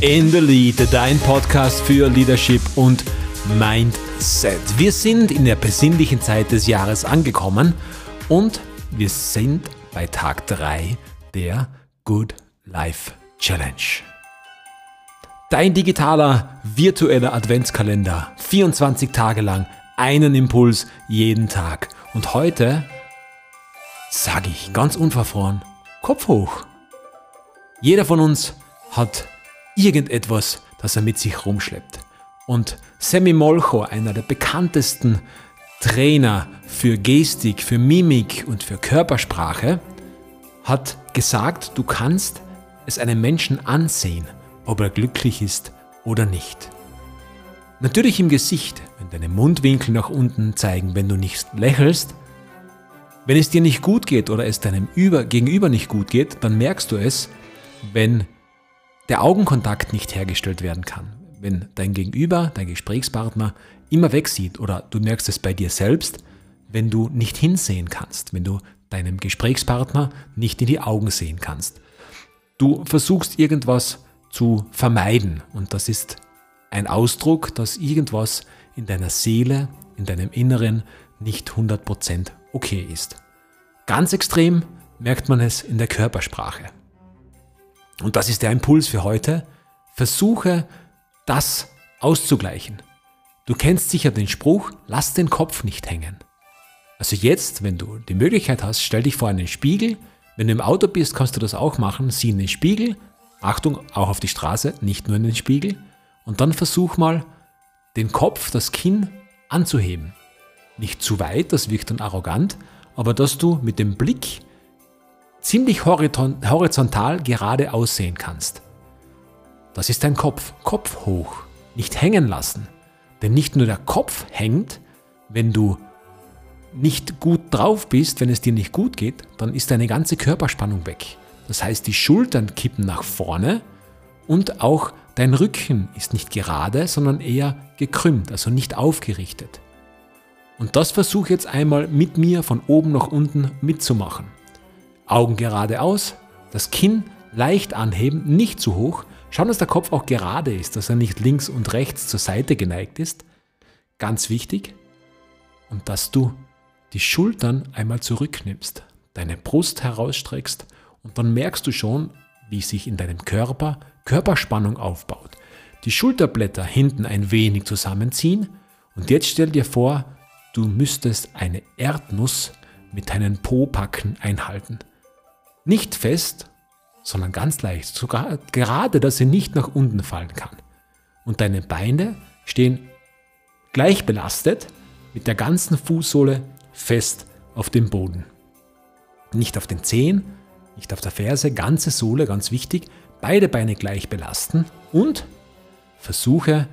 in the Lead, dein Podcast für Leadership und Mindset. Wir sind in der besinnlichen Zeit des Jahres angekommen und wir sind bei Tag 3 der Good Life Challenge. Dein digitaler, virtueller Adventskalender. 24 Tage lang, einen Impuls jeden Tag. Und heute sage ich ganz unverfroren, Kopf hoch. Jeder von uns hat irgendetwas, das er mit sich rumschleppt. Und Sammy Molcho, einer der bekanntesten Trainer für Gestik, für Mimik und für Körpersprache, hat gesagt, du kannst es einem Menschen ansehen, ob er glücklich ist oder nicht. Natürlich im Gesicht, wenn deine Mundwinkel nach unten zeigen, wenn du nicht lächelst. Wenn es dir nicht gut geht oder es deinem Gegenüber nicht gut geht, dann merkst du es, wenn der Augenkontakt nicht hergestellt werden kann. Wenn dein Gegenüber, dein Gesprächspartner immer wegsieht oder du merkst es bei dir selbst, wenn du nicht hinsehen kannst, wenn du deinem Gesprächspartner nicht in die Augen sehen kannst. Du versuchst irgendwas zu vermeiden und das ist ein Ausdruck, dass irgendwas in deiner Seele, in deinem Inneren nicht 100% okay ist. Ganz extrem merkt man es in der Körpersprache. Und das ist der Impuls für heute. Versuche das auszugleichen. Du kennst sicher den Spruch, lass den Kopf nicht hängen. Also jetzt, wenn du die Möglichkeit hast, stell dich vor einen Spiegel. Wenn du im Auto bist, kannst du das auch machen. Sieh in den Spiegel. Achtung, auch auf die Straße, nicht nur in den Spiegel. Und dann versuch mal, den Kopf, das Kinn anzuheben. Nicht zu weit, das wirkt dann arrogant, aber dass du mit dem Blick ziemlich horizontal gerade aussehen kannst. Das ist dein Kopf. Kopf hoch. Nicht hängen lassen. Denn nicht nur der Kopf hängt, wenn du nicht gut drauf bist, wenn es dir nicht gut geht, dann ist deine ganze Körperspannung weg. Das heißt, die Schultern kippen nach vorne und auch dein Rücken ist nicht gerade, sondern eher gekrümmt, also nicht aufgerichtet. Und das versuche jetzt einmal mit mir von oben nach unten mitzumachen. Augen geradeaus, das Kinn leicht anheben, nicht zu hoch. Schauen, dass der Kopf auch gerade ist, dass er nicht links und rechts zur Seite geneigt ist. Ganz wichtig. Und dass du die Schultern einmal zurücknimmst, deine Brust herausstreckst und dann merkst du schon, wie sich in deinem Körper Körperspannung aufbaut. Die Schulterblätter hinten ein wenig zusammenziehen und jetzt stell dir vor, du müsstest eine Erdnuss mit deinen Po-Packen einhalten. Nicht fest, sondern ganz leicht, sogar gerade, dass sie nicht nach unten fallen kann. Und deine Beine stehen gleich belastet mit der ganzen Fußsohle fest auf dem Boden. Nicht auf den Zehen, nicht auf der Ferse, ganze Sohle, ganz wichtig, beide Beine gleich belasten und versuche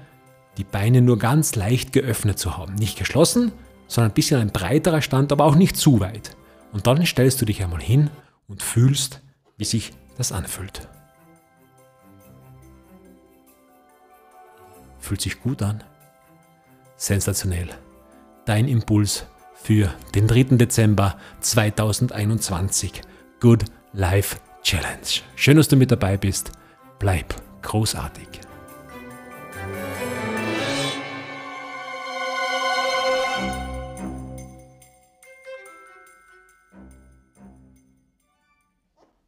die Beine nur ganz leicht geöffnet zu haben. Nicht geschlossen, sondern ein bisschen ein breiterer Stand, aber auch nicht zu weit. Und dann stellst du dich einmal hin und fühlst, wie sich das anfühlt. Fühlt sich gut an? Sensationell. Dein Impuls für den 3. Dezember 2021. Good Life Challenge. Schön, dass du mit dabei bist. Bleib großartig.